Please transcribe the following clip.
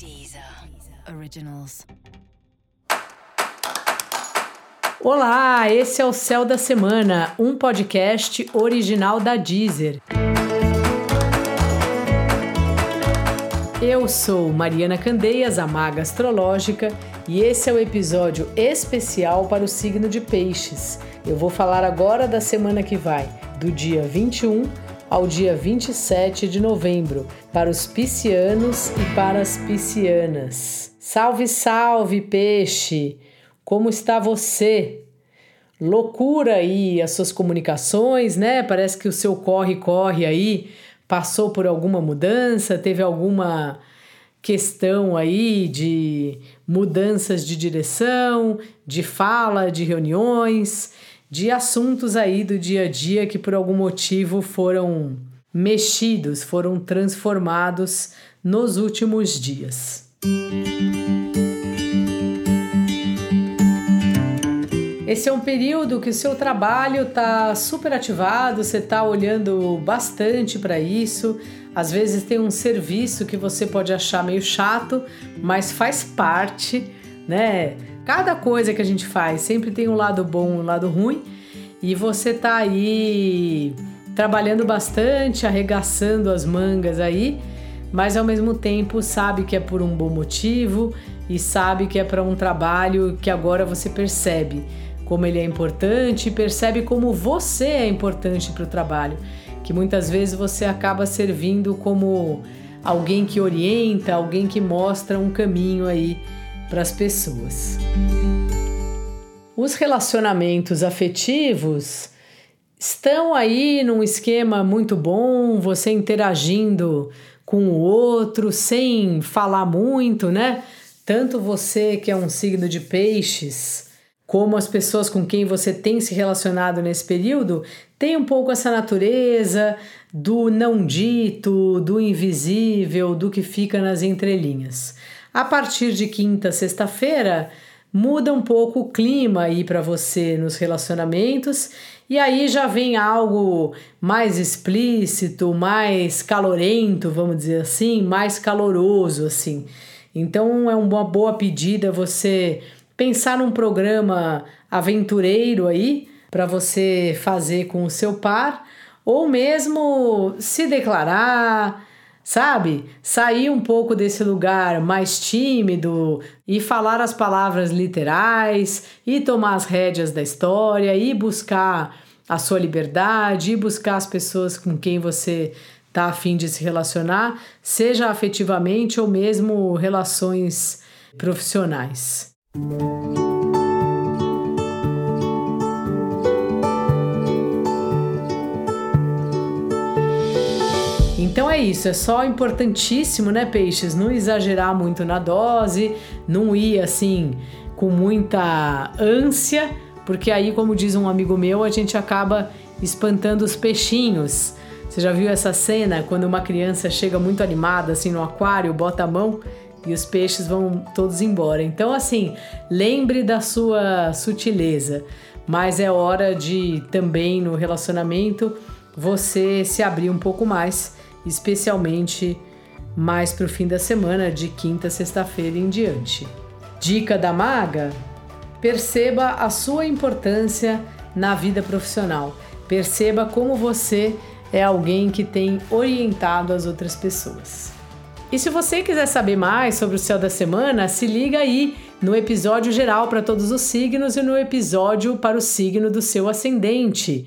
Deezer Originals. Olá, esse é o Céu da Semana, um podcast original da Deezer. Eu sou Mariana Candeias, a maga astrológica, e esse é o episódio especial para o signo de Peixes. Eu vou falar agora da semana que vai, do dia 21 ao dia 27 de novembro, para os piscianos e para as piscianas. Salve, salve, peixe! Como está você? Loucura aí as suas comunicações, né? Parece que o seu corre-corre aí passou por alguma mudança, teve alguma questão aí de mudanças de direção, de fala, de reuniões de assuntos aí do dia a dia que por algum motivo foram mexidos, foram transformados nos últimos dias. Esse é um período que o seu trabalho está super ativado, você está olhando bastante para isso. Às vezes tem um serviço que você pode achar meio chato, mas faz parte, né? Cada coisa que a gente faz sempre tem um lado bom e um lado ruim. E você tá aí trabalhando bastante, arregaçando as mangas aí, mas ao mesmo tempo sabe que é por um bom motivo e sabe que é para um trabalho que agora você percebe como ele é importante, percebe como você é importante para o trabalho, que muitas vezes você acaba servindo como alguém que orienta, alguém que mostra um caminho aí para as pessoas. Os relacionamentos afetivos estão aí num esquema muito bom, você interagindo com o outro sem falar muito, né? Tanto você que é um signo de peixes, como as pessoas com quem você tem se relacionado nesse período, tem um pouco essa natureza do não dito, do invisível, do que fica nas entrelinhas. A partir de quinta, sexta-feira, muda um pouco o clima aí para você nos relacionamentos e aí já vem algo mais explícito, mais calorento, vamos dizer assim, mais caloroso assim. Então é uma boa pedida você pensar num programa aventureiro aí para você fazer com o seu par ou mesmo se declarar, sabe? Sair um pouco desse lugar mais tímido e falar as palavras literais e tomar as rédeas da história e buscar a sua liberdade e buscar as pessoas com quem você tá afim de se relacionar, seja afetivamente ou mesmo relações profissionais. Então é isso, é só importantíssimo, né, peixes, não exagerar muito na dose, não ir assim com muita ânsia, porque aí, como diz um amigo meu, a gente acaba espantando os peixinhos. Você já viu essa cena quando uma criança chega muito animada assim no aquário, bota a mão e os peixes vão todos embora. Então, assim, lembre da sua sutileza, mas é hora de também no relacionamento você se abrir um pouco mais especialmente mais para o fim da semana, de quinta a sexta-feira em diante. Dica da maga: perceba a sua importância na vida profissional. Perceba como você é alguém que tem orientado as outras pessoas. E se você quiser saber mais sobre o céu da semana, se liga aí no episódio geral para todos os signos e no episódio para o signo do seu ascendente.